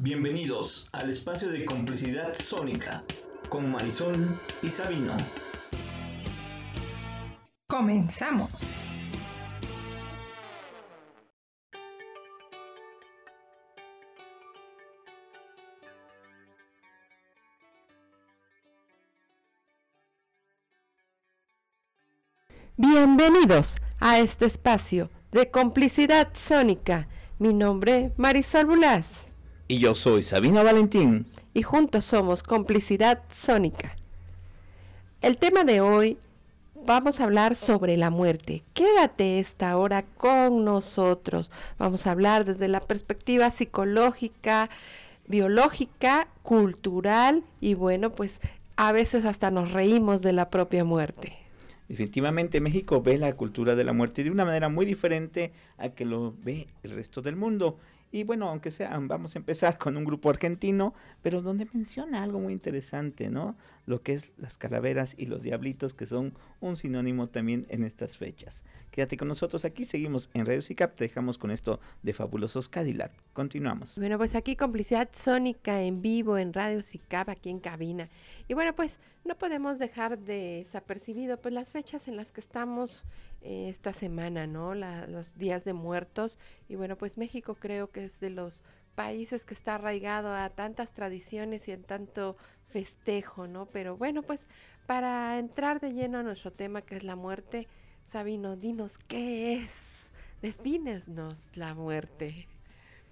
Bienvenidos al espacio de complicidad sónica con Marisol y Sabino. Comenzamos. Bienvenidos a este espacio de complicidad sónica. Mi nombre Marisol Bulas. Y yo soy Sabino Valentín. Y juntos somos Complicidad Sónica. El tema de hoy vamos a hablar sobre la muerte. Quédate esta hora con nosotros. Vamos a hablar desde la perspectiva psicológica, biológica, cultural y bueno, pues a veces hasta nos reímos de la propia muerte. Definitivamente México ve la cultura de la muerte de una manera muy diferente a que lo ve el resto del mundo. Y bueno, aunque sea, vamos a empezar con un grupo argentino, pero donde menciona algo muy interesante, ¿no? Lo que es las calaveras y los diablitos, que son un sinónimo también en estas fechas. Quédate con nosotros aquí, seguimos en Radio SICAP, te dejamos con esto de Fabulosos Cadillac. Continuamos. Bueno, pues aquí complicidad sónica en vivo en Radio SICAP, aquí en cabina. Y bueno, pues no podemos dejar de desapercibido pues las fechas en las que estamos eh, esta semana, ¿no? los días de muertos. Y bueno, pues México creo que es de los países que está arraigado a tantas tradiciones y en tanto festejo, ¿no? Pero bueno, pues para entrar de lleno a nuestro tema que es la muerte, Sabino, dinos qué es, defínesnos la muerte.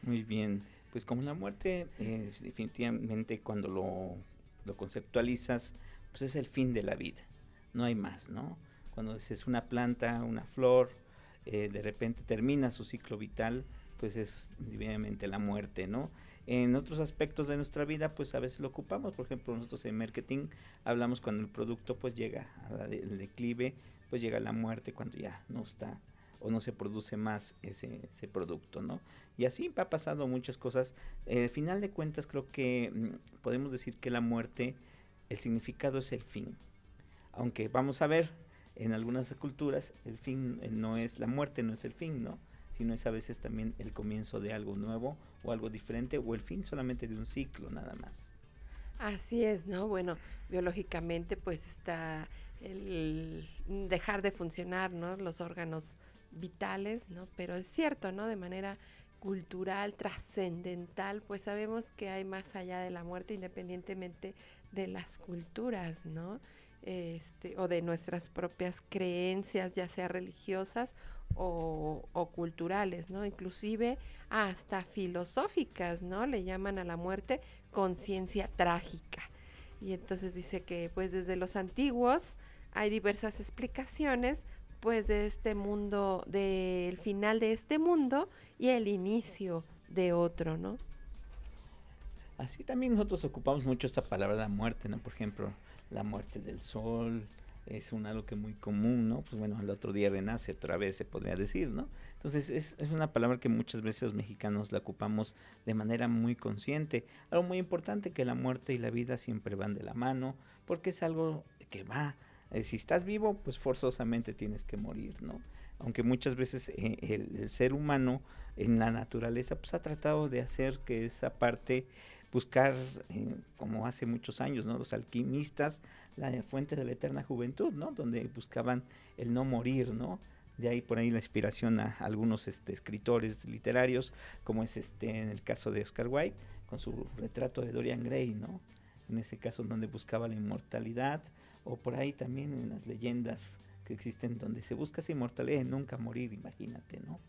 Muy bien, pues como la muerte, eh, definitivamente cuando lo, lo conceptualizas, pues es el fin de la vida, no hay más, ¿no? Cuando es una planta, una flor, eh, de repente termina su ciclo vital, pues es obviamente la muerte, ¿no? En otros aspectos de nuestra vida, pues a veces lo ocupamos, por ejemplo, nosotros en marketing hablamos cuando el producto pues llega al declive, pues llega la muerte cuando ya no está o no se produce más ese, producto, ¿no? Y así ha pasado muchas cosas. Eh, al final de cuentas creo que mm, podemos decir que la muerte, el significado es el fin. Aunque vamos a ver, en algunas culturas el fin eh, no es la muerte, no es el fin, ¿no? Sino es a veces también el comienzo de algo nuevo o algo diferente o el fin solamente de un ciclo nada más. Así es, ¿no? Bueno, biológicamente pues está el dejar de funcionar, ¿no? Los órganos vitales, ¿no? Pero es cierto, ¿no? De manera cultural, trascendental, pues sabemos que hay más allá de la muerte independientemente de las culturas, ¿no? Este, o de nuestras propias creencias, ya sea religiosas o, culturales, ¿no? Inclusive hasta filosóficas, ¿no? Le llaman a la muerte conciencia trágica. Y entonces dice que pues desde los antiguos hay diversas explicaciones pues de este mundo, del final de este mundo y el inicio de otro, ¿no? Así también nosotros ocupamos mucho esta palabra la muerte, ¿no? Por ejemplo, la muerte del sol, es algo que muy común, ¿no? Pues bueno, el otro día renace otra vez, se podría decir, ¿no? Entonces es, es, una palabra que muchas veces los mexicanos la ocupamos de manera muy consciente. Algo muy importante que la muerte y la vida siempre van de la mano, porque es algo que va. Eh, si estás vivo, pues forzosamente tienes que morir, ¿no? Aunque muchas veces eh, el, el, ser humano en la naturaleza, pues ha tratado de hacer que esa parte buscar, eh, como hace muchos años, ¿no? Los alquimistas, la fuente de la eterna juventud, ¿no? Donde buscaban el no morir, ¿no? De ahí por ahí la inspiración a algunos este, escritores literarios, como es este en el caso de Oscar Wilde, con su retrato de Dorian Gray, ¿no? En ese caso donde buscaba la inmortalidad, o por ahí también en las leyendas que existen donde se busca esa inmortalidad y nunca morir, imagínate, ¿no?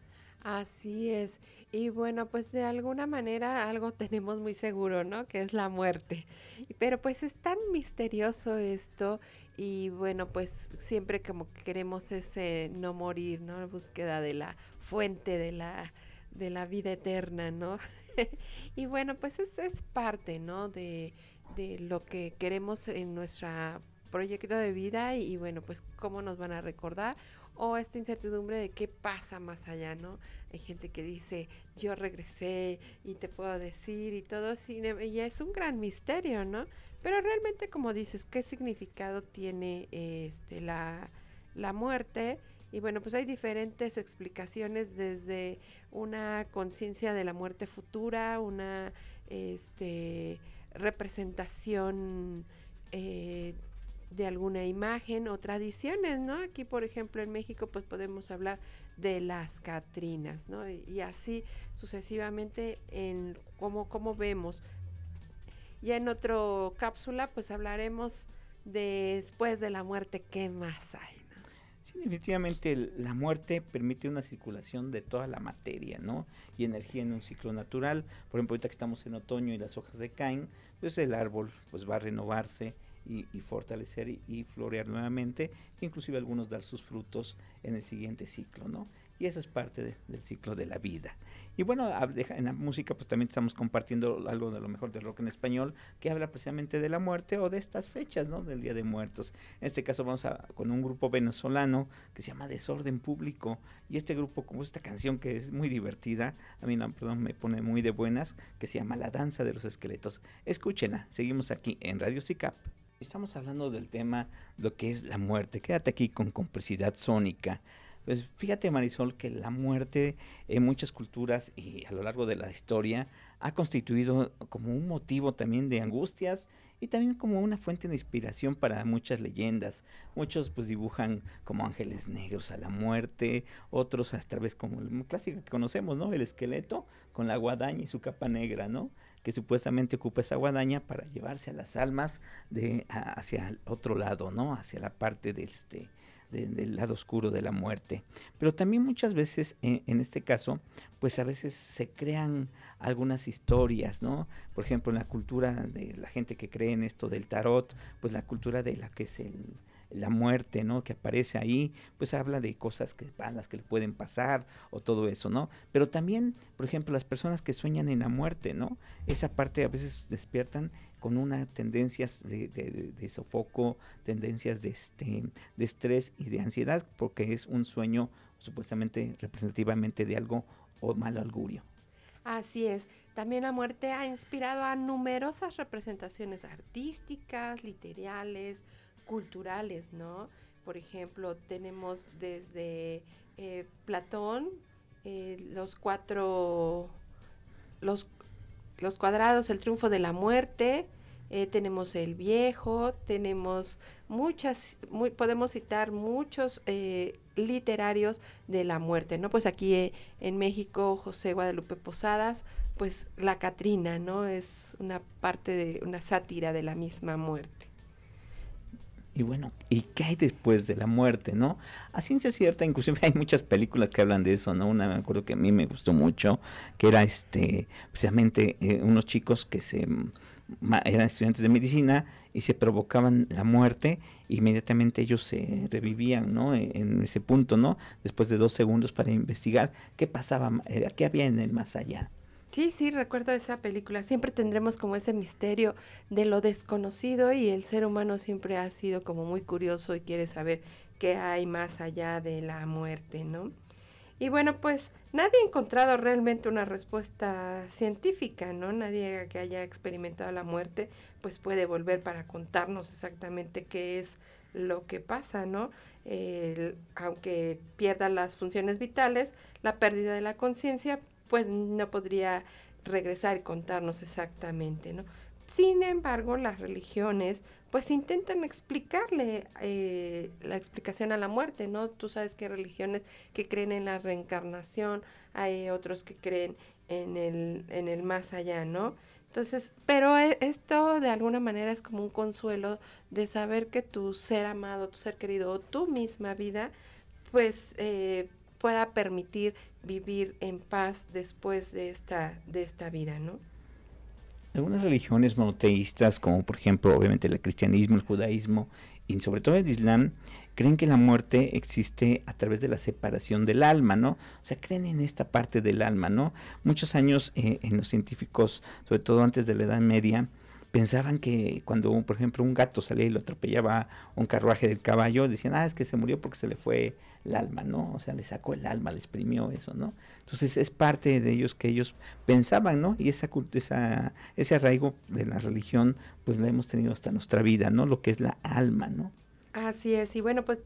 Así es. Y bueno, pues de alguna manera algo tenemos muy seguro, ¿no? Que es la muerte. Pero pues es tan misterioso esto y bueno, pues siempre como que queremos ese no morir, ¿no? La búsqueda de la fuente de la, de la vida eterna, ¿no? y bueno, pues es, es parte, ¿no? De, de lo que queremos en nuestra proyecto de vida y, bueno, pues cómo nos van a recordar o esta incertidumbre de qué pasa más allá, ¿no? Hay gente que dice, yo regresé y te puedo decir y todo, y es un gran misterio, ¿no? Pero realmente, como dices, ¿qué significado tiene este, la, la muerte? Y bueno, pues hay diferentes explicaciones desde una conciencia de la muerte futura, una este, representación eh, de alguna imagen o tradiciones, ¿no? Aquí, por ejemplo, en México, pues podemos hablar de las Catrinas, ¿no? Y, así sucesivamente en cómo, cómo vemos. Ya en otro cápsula, pues hablaremos después de la muerte, ¿qué más hay? Sí, definitivamente la muerte permite una circulación de toda la materia, ¿no? Y energía en un ciclo natural. Por ejemplo, ahorita que estamos en otoño y las hojas decaen, pues el árbol pues va a renovarse y, fortalecer y, florear nuevamente, inclusive algunos dar sus frutos en el siguiente ciclo, ¿no? Y eso es parte del ciclo de la vida. Y bueno, en la música pues también estamos compartiendo algo de lo mejor del rock en español que habla precisamente de la muerte o de estas fechas, ¿no? Del Día de Muertos. En este caso vamos a, con un grupo venezolano que se llama Desorden Público y este grupo como esta canción que es muy divertida, a mí perdón, me pone muy de buenas, que se llama La Danza de los Esqueletos. Escúchenla, seguimos aquí en Radio SICAP. Estamos hablando del tema, lo que es la muerte. Quédate aquí con complicidad sónica. Pues fíjate Marisol que la muerte en muchas culturas y a lo largo de la historia ha constituido como un motivo también de angustias y también como una fuente de inspiración para muchas leyendas. Muchos pues dibujan como ángeles negros a la muerte, otros a través como el clásico que conocemos, ¿no? El esqueleto con la guadaña y su capa negra, ¿no? Que supuestamente ocupa esa guadaña para llevarse a las almas de hacia el otro lado, ¿no? Hacia la parte de este del lado oscuro de la muerte. Pero también muchas veces, en, en, este caso, pues a veces se crean algunas historias, ¿no? Por ejemplo, en la cultura de la gente que cree en esto del tarot, pues la cultura de la que es el, la muerte, ¿no? Que aparece ahí, pues habla de cosas que van, las que le pueden pasar o todo eso, ¿no? Pero también, por ejemplo, las personas que sueñan en la muerte, ¿no? Esa parte a veces despiertan con una tendencias de, de, sofoco, tendencias de, este, de estrés y de ansiedad, porque es un sueño supuestamente representativamente de algo o mal augurio. Así es. También la muerte ha inspirado a numerosas representaciones artísticas, literales, culturales, ¿no? Por ejemplo, tenemos desde eh, Platón, eh, los cuatro, los, los, cuadrados, el triunfo de la muerte, eh, tenemos el viejo, tenemos muchas, muy, podemos citar muchos literarios de la muerte, ¿no? Pues aquí en México, José Guadalupe Posadas, pues la Catrina, ¿no? Es una parte de una sátira de la misma muerte. Y bueno, ¿y qué hay después de la muerte, no? A ciencia cierta, inclusive hay muchas películas que hablan de eso, ¿no? Una me acuerdo que a mí me gustó mucho, que era este, precisamente eh, unos chicos que se eran estudiantes de medicina y se provocaban la muerte, inmediatamente ellos se revivían, ¿no? E, en ese punto, ¿no? Después de dos segundos para investigar qué pasaba, eh, qué había en el más allá. Sí, sí, recuerdo esa película. Siempre tendremos como ese misterio de lo desconocido y el ser humano siempre ha sido como muy curioso y quiere saber qué hay más allá de la muerte, ¿no? Y bueno, pues nadie ha encontrado realmente una respuesta científica, ¿no? Nadie que haya experimentado la muerte, pues puede volver para contarnos exactamente qué es lo que pasa, ¿no? aunque pierda las funciones vitales, la pérdida de la conciencia pues no podría regresar y contarnos exactamente, ¿no? Sin embargo, las religiones pues intentan explicarle eh, la explicación a la muerte, ¿no? Tú sabes que hay religiones que creen en la reencarnación, hay otros que creen en el, en el más allá, ¿no? Entonces, pero e, esto de alguna manera es como un consuelo de saber que tu ser amado, tu ser querido o tu misma vida, pues eh, pueda permitir vivir en paz después de esta, de esta vida, ¿no? Algunas religiones monoteístas, como por ejemplo obviamente el cristianismo, el judaísmo y sobre todo el islam, creen que la muerte existe a través de la separación del alma, ¿no? O sea, creen en esta parte del alma, ¿no? Muchos años eh, en los científicos, sobre todo antes de la Edad Media, pensaban que cuando, por ejemplo, un gato salía y lo atropellaba un carruaje del caballo, decían, ah, es que se murió porque se le fue el alma, ¿no? O sea, le sacó el alma, le exprimió eso, ¿no? Entonces es parte de ellos que ellos pensaban, ¿no? Y esa, esa, ese arraigo de la religión, pues la hemos tenido hasta nuestra vida, ¿no? Lo que es la alma, ¿no? Así es, y bueno, pues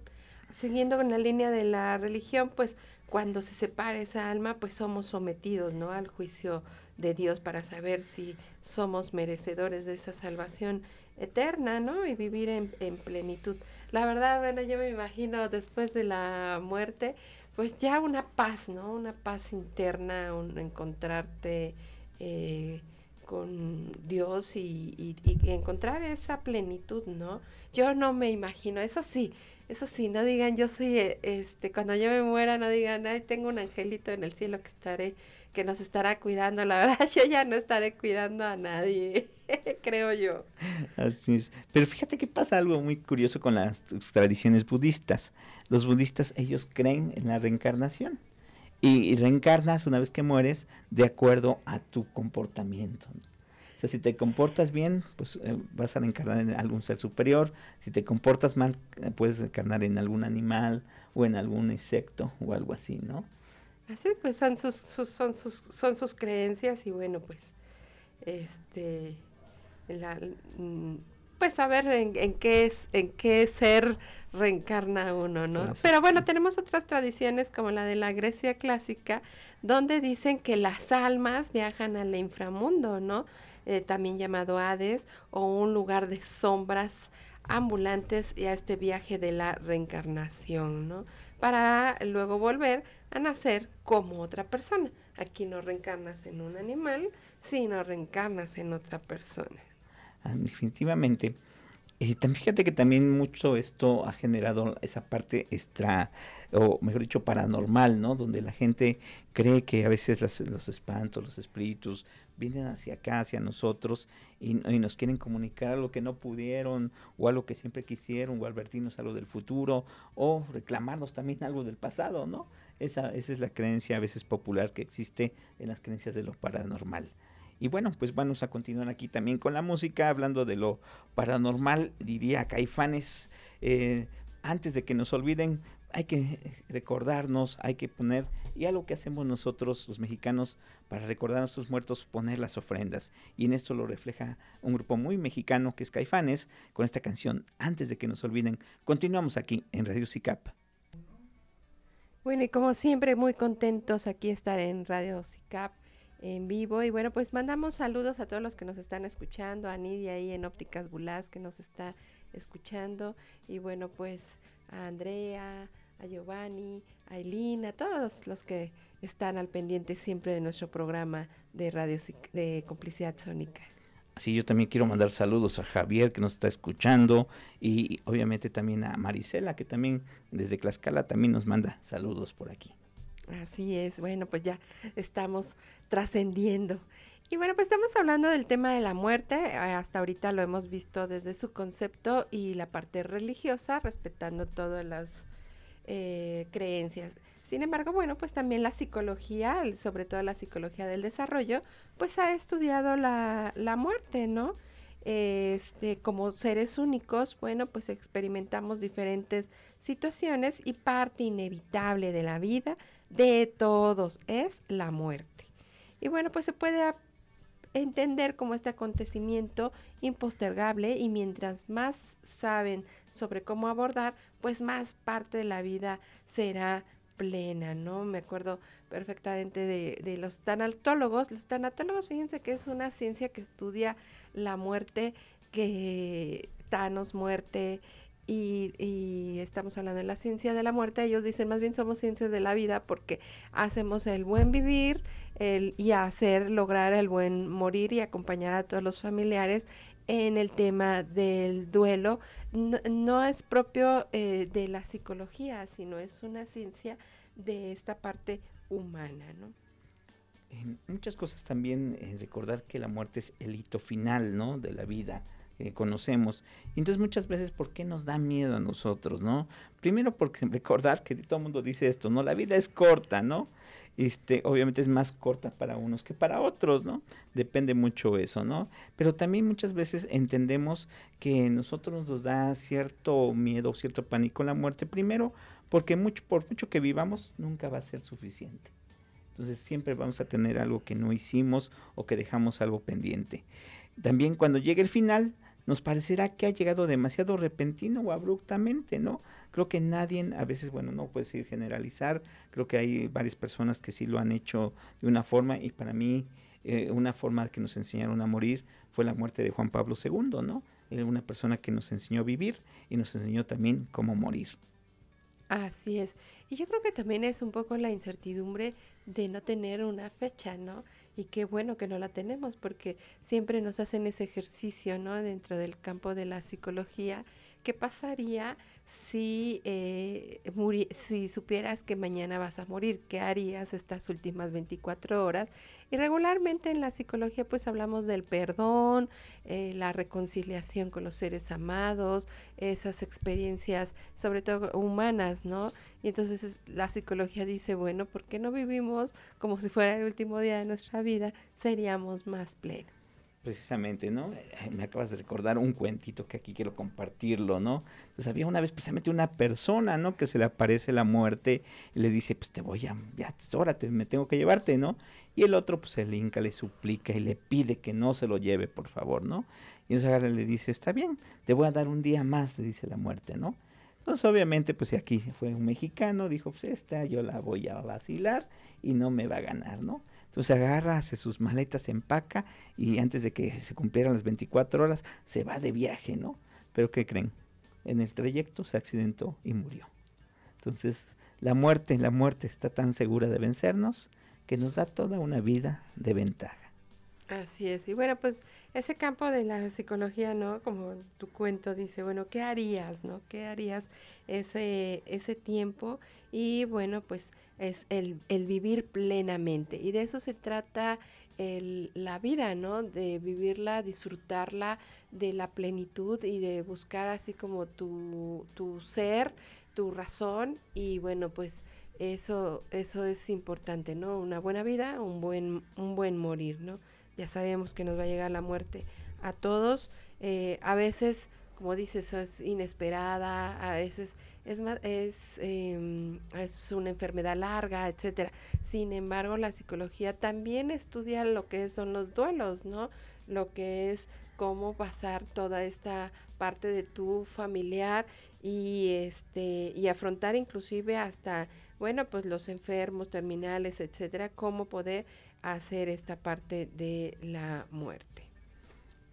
siguiendo con la línea de la religión, pues cuando se separa esa alma, pues somos sometidos, ¿no? Al juicio de Dios para saber si somos merecedores de esa salvación eterna, ¿no? Y vivir en, en plenitud. La verdad, bueno, yo me imagino después de la muerte, pues ya una paz, ¿no? Una paz interna, un encontrarte eh, con Dios y, encontrar esa plenitud, ¿no? Yo no me imagino, eso sí, eso sí, no digan yo soy, eh, este, cuando yo me muera, no digan, ay, tengo un angelito en el cielo que estaré, que nos estará cuidando. La verdad, yo ya no estaré cuidando a nadie, creo yo. Así es. Pero fíjate que pasa algo muy curioso con las tradiciones budistas. Los budistas, ellos creen en la reencarnación. Y, reencarnas una vez que mueres de acuerdo a tu comportamiento sea, si te comportas bien, pues eh, vas a reencarnar en algún ser superior. Si te comportas mal, eh, puedes reencarnar en algún animal o en algún insecto o algo así, ¿no? Así, pues son sus, son sus, son sus creencias y bueno, pues, este, mm, pues saber en, en, qué es, en qué ser reencarna uno, ¿no? Pero bueno, tenemos otras tradiciones como la de la Grecia clásica, donde dicen que las almas viajan al inframundo, ¿no? Eh, también llamado Hades, o un lugar de sombras ambulantes y a este viaje de la reencarnación, ¿no? Para luego volver a nacer como otra persona. Aquí no reencarnas en un animal, sino reencarnas en otra persona. Ah, definitivamente. También fíjate que también mucho esto ha generado esa parte extra, o mejor dicho, paranormal, ¿no? Donde la gente cree que a veces los espantos, los espíritus vienen hacia acá, hacia nosotros, y, nos quieren comunicar algo que no pudieron, o algo que siempre quisieron, o advertirnos algo del futuro, o reclamarnos también algo del pasado, ¿no? Esa, esa es la creencia a veces popular que existe en las creencias de lo paranormal. Y bueno, pues vamos a continuar aquí también con la música, hablando de lo paranormal, diría Caifanes. Eh, antes de que nos olviden, hay que recordarnos, hay que poner, y algo que hacemos nosotros los mexicanos para recordar a nuestros muertos, poner las ofrendas. Y en esto lo refleja un grupo muy mexicano que es Caifanes, con esta canción, antes de que nos olviden. Continuamos aquí en Radio SICAP. Bueno, y como siempre, muy contentos aquí estar en Radio SICAP en vivo. Y bueno, pues mandamos saludos a todos los que nos están escuchando, a Nidia ahí en Ópticas Bulás que nos está escuchando. Y bueno, pues a Andrea, a Giovanni, a Elina, a todos los que están al pendiente siempre de nuestro programa de radio de complicidad sónica. Sí, yo también quiero mandar saludos a Javier que nos está escuchando y obviamente también a Marisela que también desde Tlaxcala también nos manda saludos por aquí. Así es, bueno, pues ya estamos trascendiendo. Y bueno, pues estamos hablando del tema de la muerte. Eh, hasta ahorita lo hemos visto desde su concepto y la parte religiosa, respetando todas las eh, creencias. Sin embargo, bueno, pues también la psicología, sobre todo la psicología del desarrollo, pues ha estudiado la, la muerte, ¿no? Este, como seres únicos, bueno, pues experimentamos diferentes situaciones y parte inevitable de la vida de todos es la muerte. Y bueno, pues se puede entender como este acontecimiento impostergable y mientras más saben sobre cómo abordar, pues más parte de la vida será plena, ¿no? Me acuerdo perfectamente de, los tanatólogos. Los tanatólogos, fíjense que es una ciencia que estudia la muerte, que Thanos, muerte, y, estamos hablando de la ciencia de la muerte, ellos dicen más bien somos ciencias de la vida porque hacemos el buen vivir y hacer, lograr el buen morir y acompañar a todos los familiares en el tema del duelo. No, es propio eh, de la psicología, sino es una ciencia de esta parte humana, ¿no? En muchas cosas también eh, recordar que la muerte es el hito final, ¿no? De la vida conocemos. Y entonces muchas veces, ¿por qué nos da miedo a nosotros, no? Primero porque recordar que todo el mundo dice esto, ¿no? La vida es corta, ¿no? Este, obviamente es más corta para unos que para otros, ¿no? Depende mucho eso, ¿no? Pero también muchas veces entendemos que nosotros nos da cierto miedo, cierto pánico la muerte, primero porque mucho, por mucho que vivamos, nunca va a ser suficiente. Entonces siempre vamos a tener algo que no hicimos o que dejamos algo pendiente. También cuando llegue el final, nos parecerá que ha llegado demasiado repentino o abruptamente, ¿no? Creo que nadie, a veces, bueno, no puedes decir generalizar, creo que hay varias personas que sí lo han hecho de una forma y para mí eh, una forma que nos enseñaron a morir fue la muerte de Juan Pablo II, ¿no? Era una persona que nos enseñó a vivir y nos enseñó también cómo morir. Así es. Y yo creo que también es un poco la incertidumbre de no tener una fecha, ¿no? Y qué bueno que no la tenemos porque siempre nos hacen ese ejercicio, ¿no? Dentro del campo de la psicología. ¿Qué pasaría si, eh, si supieras que mañana vas a morir? ¿Qué harías estas últimas 24 horas? Y regularmente en la psicología pues hablamos del perdón, eh, la reconciliación con los seres amados, esas experiencias sobre todo humanas, ¿no? Y entonces la psicología dice, bueno, ¿por qué no vivimos como si fuera el último día de nuestra vida? Seríamos más plenos precisamente, ¿no? Eh, me acabas de recordar un cuentito que aquí quiero compartirlo, ¿no? Pues había una vez precisamente una persona, ¿no? Que se le aparece la muerte y le dice, pues te voy a, ya, órate, me tengo que llevarte, ¿no? Y el otro, pues el Inca le suplica y le pide que no se lo lleve, por favor, ¿no? Y entonces le dice, está bien, te voy a dar un día más, le dice la muerte, ¿no? Entonces, obviamente, pues aquí fue un mexicano, dijo, pues esta yo la voy a vacilar y no me va a ganar, ¿no? Entonces agarra, hace sus maletas, se empaca y antes de que se cumplieran las 24 horas se va de viaje, ¿no? Pero ¿qué creen? En el trayecto se accidentó y murió. Entonces la muerte, la muerte está tan segura de vencernos que nos da toda una vida de ventaja. Así es. Y bueno, pues ese campo de la psicología, ¿no? Como tu cuento dice, bueno, ¿qué harías, no? ¿Qué harías ese, ese tiempo? Y bueno, pues es el, el vivir plenamente. Y de eso se trata el, la vida, ¿no? De vivirla, disfrutarla de la plenitud y de buscar así como tu, tu ser, tu razón. Y bueno, pues eso, eso es importante, ¿no? Una buena vida, un buen, un buen morir, ¿no? Ya sabemos que nos va a llegar la muerte a todos. Eh, a veces, como dices, es inesperada, a veces es, es, em, es una enfermedad larga, etcétera. Sin embargo, la psicología también estudia lo que son los duelos, ¿no? Lo que es cómo pasar toda esta parte de tu familiar y este y afrontar inclusive hasta bueno pues los enfermos terminales etcétera cómo poder hacer esta parte de la muerte.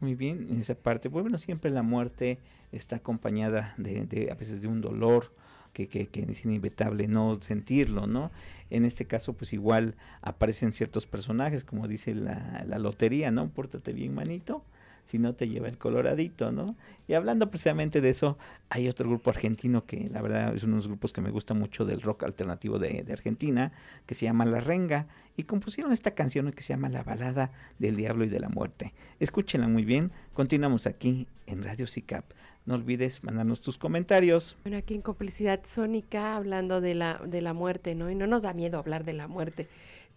Muy bien, en esa parte, pues, bueno, siempre la muerte está acompañada de, a veces de un dolor que, que, que, es inevitable no sentirlo, ¿no? En este caso, pues igual aparecen ciertos personajes, como dice la, la lotería, ¿no? Pórtate bien, manito, si no te lleva el coloradito, ¿no? Y hablando precisamente de eso, hay otro grupo argentino que la verdad es uno de los grupos que me gusta mucho del rock alternativo de, Argentina, que se llama La Renga, y compusieron esta canción que se llama La balada del diablo y de la muerte. Escúchenla muy bien, continuamos aquí en Radio SICAP. No olvides mandarnos tus comentarios. Bueno, aquí en Complicidad Sónica, hablando de la, de la muerte, ¿no? Y no nos da miedo hablar de la muerte.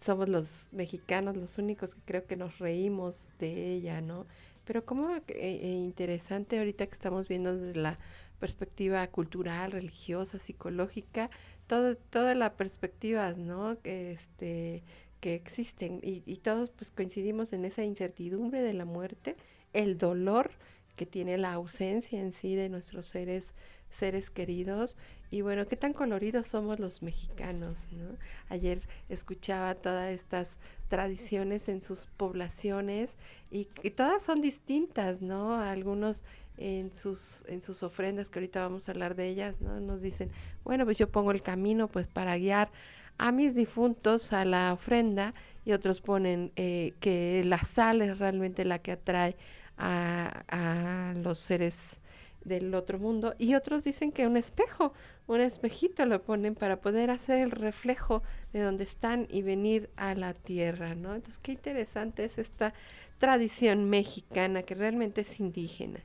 Somos los mexicanos los únicos que creo que nos reímos de ella, ¿no? Pero como eh, eh, interesante ahorita que estamos viendo desde la perspectiva cultural, religiosa, psicológica, todo, todas las perspectivas, ¿no? Este, que existen y, y todos pues coincidimos en esa incertidumbre de la muerte, el dolor que tiene la ausencia en sí de nuestros seres seres queridos y bueno, qué tan coloridos somos los mexicanos, ¿no? Ayer escuchaba todas estas tradiciones en sus poblaciones y, todas son distintas, ¿no? Algunos en sus, en sus ofrendas, que ahorita vamos a hablar de ellas, ¿no? Nos dicen, bueno, pues yo pongo el camino pues para guiar a mis difuntos a la ofrenda y otros ponen eh, que la sal es realmente la que atrae a, a los seres del otro mundo y otros dicen que un espejo, un espejito lo ponen para poder hacer el reflejo de donde están y venir a la tierra, ¿no? Entonces, qué interesante es esta tradición mexicana que realmente es indígena.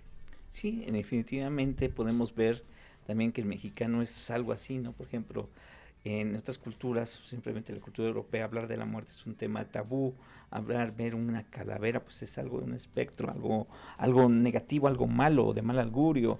Sí, definitivamente podemos ver también que el mexicano es algo así, ¿no? Por ejemplo, en otras culturas, simplemente la cultura europea, hablar de la muerte es un tema tabú, hablar, ver una calavera, pues es algo de un espectro, algo, algo negativo, algo malo, de mal augurio.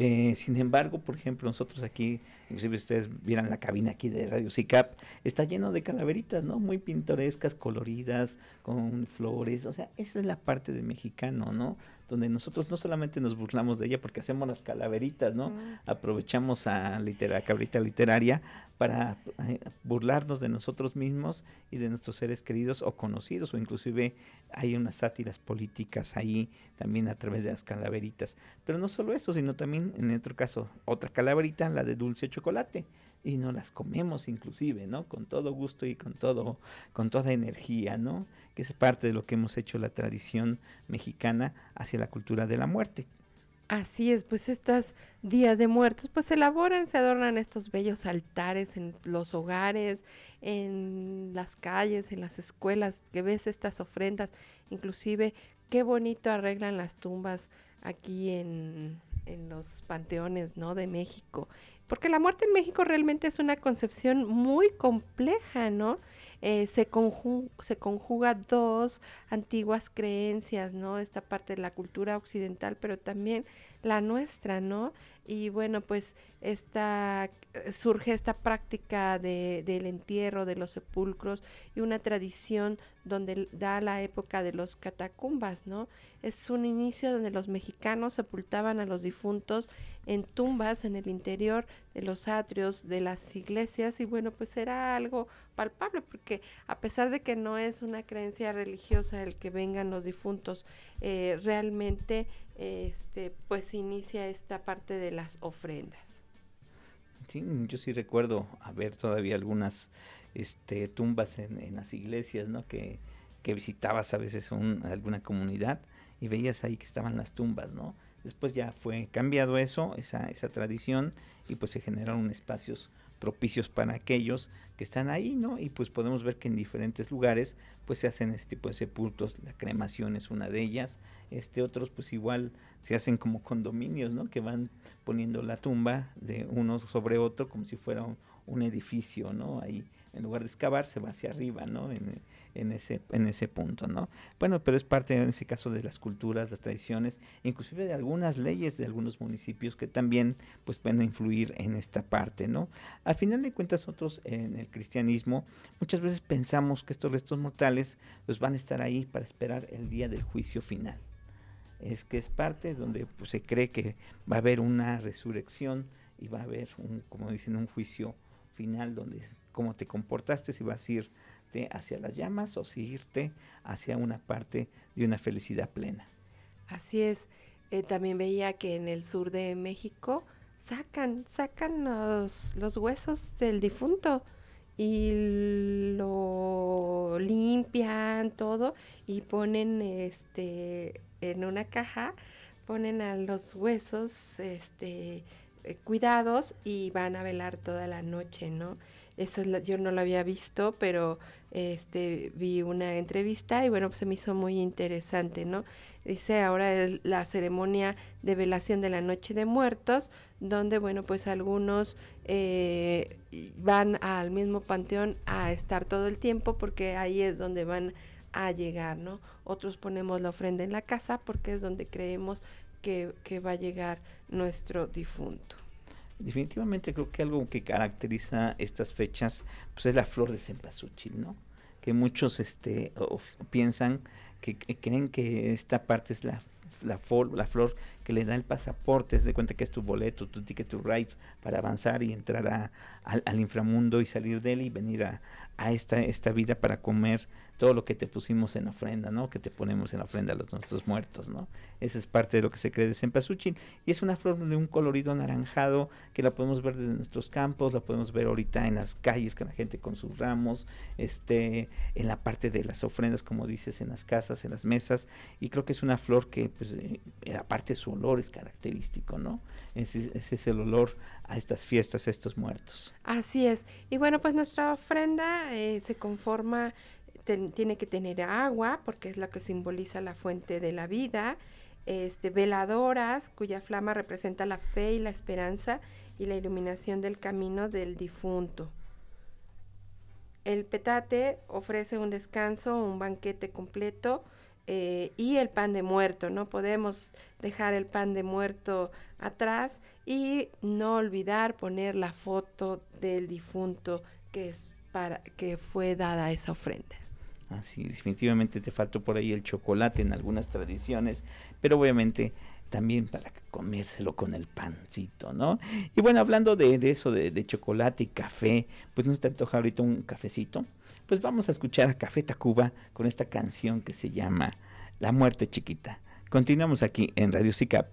Eh, sin embargo, por ejemplo, nosotros aquí, inclusive ustedes vieran la cabina aquí de Radio CICAP, está lleno de calaveritas, ¿no? Muy pintorescas, coloridas, con flores, o sea, esa es la parte del mexicano, ¿no? Donde nosotros no solamente nos burlamos de ella porque hacemos las calaveritas, ¿no? Aprovechamos a la cabrita literaria para eh, burlarnos de nosotros mismos y de nuestros seres queridos o conocidos, o inclusive hay unas sátiras políticas ahí también a través de las calaveritas. Pero no solo eso, sino también en otro caso, otra calaverita, la de dulce chocolate. Y no las comemos inclusive, ¿no? Con todo gusto y con todo, con toda energía, ¿no? Que es parte de lo que hemos hecho la tradición mexicana hacia la cultura de la muerte. Así es, pues estas días de muertos, pues se elaboran, se adornan estos bellos altares en los hogares, en las calles, en las escuelas, que ves estas ofrendas, inclusive qué bonito arreglan las tumbas aquí en, en los panteones, ¿no? De México. Porque la muerte en México realmente es una concepción muy compleja, ¿no? Eh, se, conjuga, se conjuga dos antiguas creencias, ¿no? Esta parte de la cultura occidental, pero también la nuestra, ¿no? Y bueno, pues esta, eh, surge esta práctica de, del entierro de los sepulcros y una tradición donde da la época de los catacumbas, ¿no? Es un inicio donde los mexicanos sepultaban a los difuntos en tumbas en el interior de los atrios de las iglesias y bueno, pues era algo palpable porque a pesar de que no es una creencia religiosa el que vengan los difuntos, eh, realmente este, pues inicia esta parte de las ofrendas. Sí, yo sí recuerdo haber todavía algunas este, tumbas en, las iglesias, ¿no? Que, que visitabas a veces alguna comunidad y veías ahí que estaban las tumbas, ¿no? Después ya fue cambiado eso, esa, esa tradición, y pues se generaron espacios propicios para aquellos que están ahí, ¿no? Y pues podemos ver que en diferentes lugares pues se hacen este tipo de sepultos, la cremación es una de ellas, este otros pues igual se hacen como condominios, ¿no? Que van poniendo la tumba de uno sobre otro como si fuera un, un edificio, ¿no? Ahí en lugar de excavar se va hacia arriba, ¿no? En, en, ese, en ese punto, ¿no? Bueno, pero es parte en ese caso de las culturas, las tradiciones, inclusive de algunas leyes de algunos municipios que también pues pueden influir en esta parte, ¿no? Al final de cuentas nosotros en el cristianismo muchas veces pensamos que estos restos mortales pues van a estar ahí para esperar el día del juicio final. Es que es parte donde pues, se cree que va a haber una resurrección y va a haber un, como dicen, un juicio final donde cómo te comportaste, si vas a irte hacia las llamas o si irte hacia una parte de una felicidad plena. Así es. Eh, también veía que en el sur de México sacan, sacan los, huesos del difunto y lo limpian todo y ponen este en una caja ponen a los huesos este eh, cuidados y van a velar toda la noche, ¿no? Eso yo no lo había visto, pero este vi una entrevista y bueno, pues se me hizo muy interesante, ¿no? Dice ahora es la ceremonia de velación de la Noche de Muertos, donde bueno, pues algunos eh, van al mismo panteón a estar todo el tiempo porque ahí es donde van a llegar, ¿no? Otros ponemos la ofrenda en la casa porque es donde creemos que, va a llegar nuestro difunto definitivamente creo que algo que caracteriza estas fechas pues es la flor de cempasúchil, ¿no? Que muchos este piensan que, creen que esta parte es la la, flor que le da el pasaporte, es de cuenta que es tu boleto, tu ticket to ride para avanzar y entrar a, al, inframundo y salir de él y venir a, a esta, esta vida para comer todo lo que te pusimos en ofrenda, ¿no? Que te ponemos en ofrenda a los nuestros muertos, ¿no? Esa es parte de lo que se cree de cempasúchil. Y es una flor de un colorido anaranjado que la podemos ver desde nuestros campos, la podemos ver ahorita en las calles con la gente con sus ramos, este, en la parte de las ofrendas, como dices, en las casas, en las mesas. Y creo que es una flor que, pues, eh, aparte su olor es característico, ¿no? Ese, es el olor a estas fiestas, a estos muertos. Así es. Y bueno, pues nuestra ofrenda eh, se conforma tiene que tener agua, porque es la que simboliza la fuente de la vida, este, veladoras, cuya flama representa la fe y la esperanza y la iluminación del camino del difunto. el petate ofrece un descanso, un banquete completo eh, y el pan de muerto. No podemos dejar el pan de muerto atrás y no olvidar poner la foto del difunto que es para que fue dada esa ofrenda. Así, definitivamente te faltó por ahí el chocolate en algunas tradiciones, pero obviamente también para comérselo con el pancito, ¿no? Y bueno, hablando de, eso, de, chocolate y café, pues no te antoja ahorita un cafecito. Pues vamos a escuchar a Café Tacuba con esta canción que se llama La muerte chiquita. Continuamos aquí en Radio SICAP.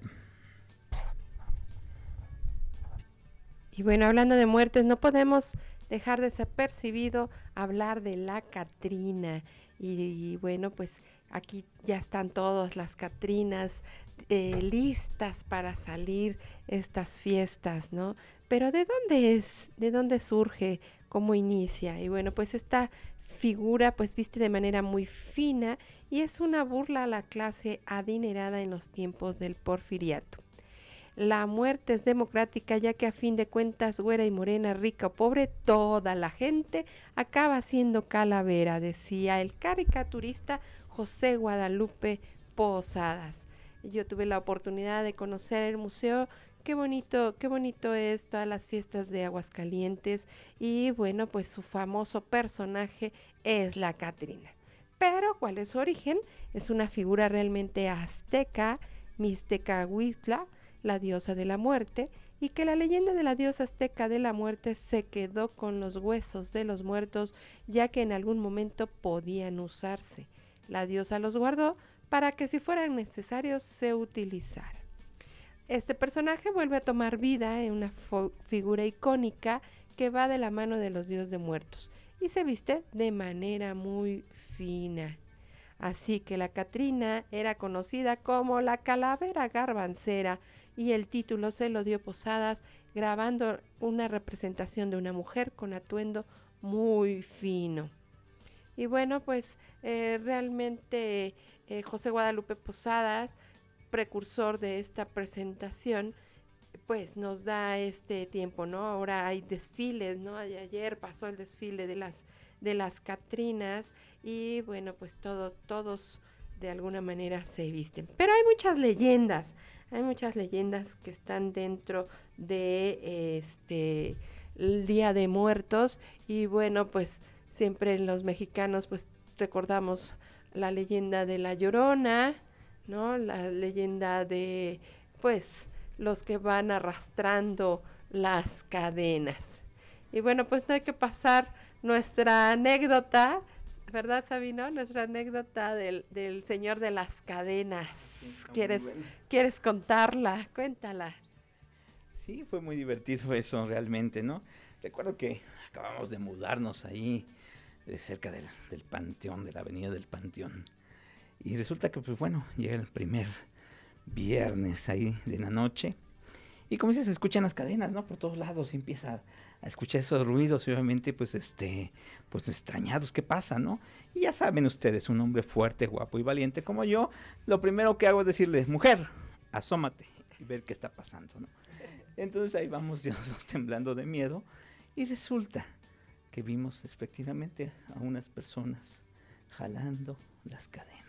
Y bueno, hablando de muertes, no podemos dejar desapercibido hablar de la Catrina. Y, bueno, pues aquí ya están todas las Catrinas eh, listas para salir estas fiestas, ¿no? Pero ¿de dónde es? ¿De dónde surge? ¿Cómo inicia? Y bueno, pues esta figura pues viste de manera muy fina y es una burla a la clase adinerada en los tiempos del porfiriato. La muerte es democrática ya que a fin de cuentas, güera y morena, rica o pobre, toda la gente acaba siendo calavera, decía el caricaturista José Guadalupe Posadas. Yo tuve la oportunidad de conocer el museo qué bonito, qué bonito es todas las fiestas de Aguascalientes y bueno, pues su famoso personaje es la Catrina. Pero, ¿cuál es su origen? Es una figura realmente azteca, mixteca huitla, la diosa de la muerte, y que la leyenda de la diosa azteca de la muerte se quedó con los huesos de los muertos, ya que en algún momento podían usarse. La diosa los guardó para que si fueran necesarios se utilizaran. Este personaje vuelve a tomar vida en una figura icónica que va de la mano de los dioses de muertos y se viste de manera muy fina. Así que la Catrina era conocida como la calavera garbancera y el título se lo dio Posadas grabando una representación de una mujer con atuendo muy fino. Y bueno, pues eh, realmente eh, José Guadalupe Posadas, precursor de esta presentación, pues nos da este tiempo, ¿no? Ahora hay desfiles, ¿no? Ayer pasó el desfile de las de las Catrinas y bueno, pues todo, todos de alguna manera se visten. Pero hay muchas leyendas, hay muchas leyendas que están dentro de este Día de Muertos y bueno, pues siempre los mexicanos pues recordamos la leyenda de la Llorona, ¿no? La leyenda de pues los que van arrastrando las cadenas. Y bueno, pues no hay que pasar nuestra anécdota ¿verdad, Sabino? Nuestra anécdota del, del señor de las cadenas. ¿Quieres, ¿Quieres contarla? Cuéntala. Sí, fue muy divertido eso realmente, ¿no? Recuerdo que acabamos de mudarnos ahí, de cerca del, del Panteón, de la avenida del Panteón. Y resulta que, pues bueno, llega el primer viernes ahí de la noche. Y como dices, se escuchan las cadenas, ¿no? Por todos lados empieza a escuchar esos ruidos, obviamente, pues, este, pues extrañados, ¿qué pasa, no? Y ya saben ustedes, un hombre fuerte, guapo y valiente como yo, lo primero que hago es decirle, mujer, asómate y ver qué está pasando, ¿no? Entonces ahí vamos Dios temblando de miedo y resulta que vimos efectivamente a unas personas jalando las cadenas.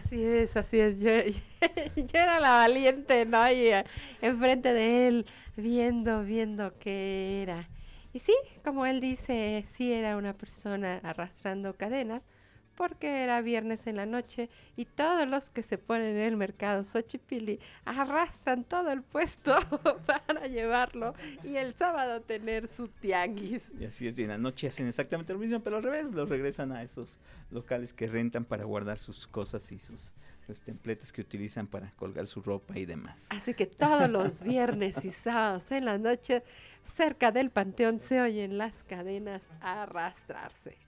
Así es, así es. Yo, yo era la valiente, ¿no? Y eh, enfrente de él, viendo, viendo qué era. Y sí, como él dice, sí era una persona arrastrando cadenas, porque era viernes en la noche y todos los que se ponen en el mercado Xochipilli arrastran todo el puesto para llevarlo y el sábado tener su tianguis. Y así es, y en la noche hacen exactamente lo mismo, pero al revés, los regresan a esos locales que rentan para guardar sus cosas y sus los templetes que utilizan para colgar su ropa y demás. Así que todos los viernes y sábados en la noche, cerca del panteón, se oyen las cadenas arrastrarse.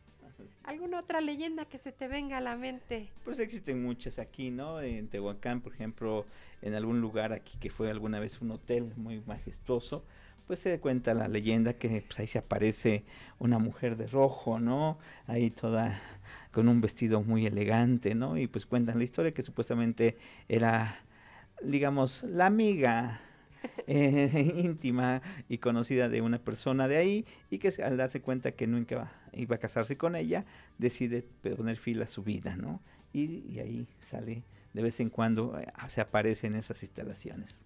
¿Alguna otra leyenda que se te venga a la mente? Pues existen muchas aquí, ¿no? En Tehuacán, por ejemplo, en algún lugar aquí que fue alguna vez un hotel muy majestuoso, pues se cuenta la leyenda que pues, ahí se aparece una mujer de rojo, ¿no? Ahí toda con un vestido muy elegante, ¿no? Y pues cuentan la historia que supuestamente era, digamos, la amiga eh, íntima y conocida de una persona de ahí y que al darse cuenta que nunca iba a casarse con ella, decide poner fin a su vida, ¿no? Y, ahí sale de vez en cuando, eh, se aparece en esas instalaciones.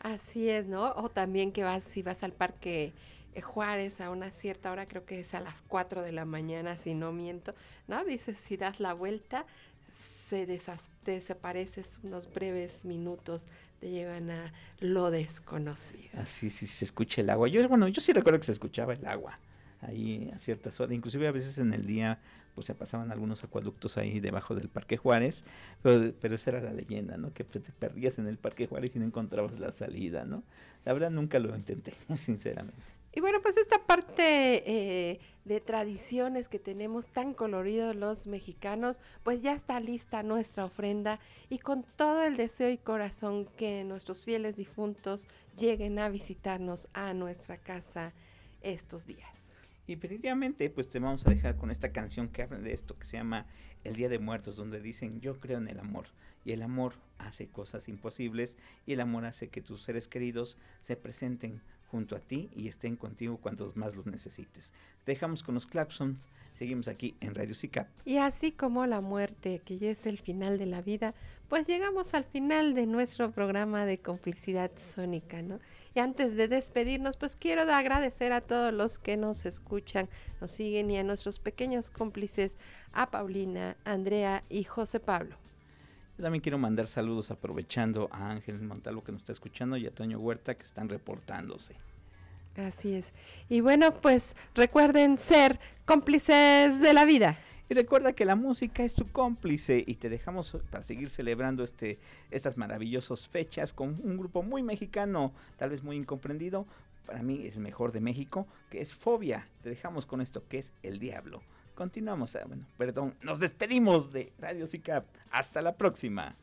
Así es, ¿no? O también que vas, si vas al parque eh, Juárez a una cierta hora, creo que es a las 4 de la mañana, si no miento, ¿no? Dices, si das la vuelta, se desapareces unos breves minutos, te llevan a lo desconocido. Así, sí, se escucha el agua. Yo, bueno, yo sí recuerdo que se escuchaba el agua ahí a ciertas horas, inclusive a veces en el día pues se pasaban algunos acueductos ahí debajo del Parque Juárez, pero, pero esa era la leyenda, ¿no? Que te perdías en el Parque Juárez y no encontrabas la salida, ¿no? La verdad nunca lo intenté, sinceramente. Y bueno, pues esta parte eh, de tradiciones que tenemos tan coloridos los mexicanos, pues ya está lista nuestra ofrenda y con todo el deseo y corazón que nuestros fieles difuntos lleguen a visitarnos a nuestra casa estos días. Y definitivamente, pues te vamos a dejar con esta canción que habla de esto, que se llama El Día de Muertos, donde dicen, yo creo en el amor. Y el amor hace cosas imposibles y el amor hace que tus seres queridos se presenten junto a ti y estén contigo cuantos más los necesites. Dejamos con los claxons, seguimos aquí en Radio SICAP. Y así como la muerte, que ya es el final de la vida, pues llegamos al final de nuestro programa de complicidad sónica, ¿no? Y antes de despedirnos, pues quiero agradecer a todos los que nos escuchan, nos siguen y a nuestros pequeños cómplices, a Paulina, Andrea y José Pablo. Yo también quiero mandar saludos aprovechando a Ángel Montalvo que nos está escuchando y a Toño Huerta que están reportándose. Así es. Y bueno, pues recuerden ser cómplices de la vida. Y recuerda que la música es tu cómplice y te dejamos para seguir celebrando este, estas maravillosas fechas con un grupo muy mexicano, tal vez muy incomprendido. Para mí es mejor de México, que es Fobia. Te dejamos con esto, que es El Diablo. Continuamos, ah, bueno, perdón, nos despedimos de Radio SICAP. Hasta la próxima.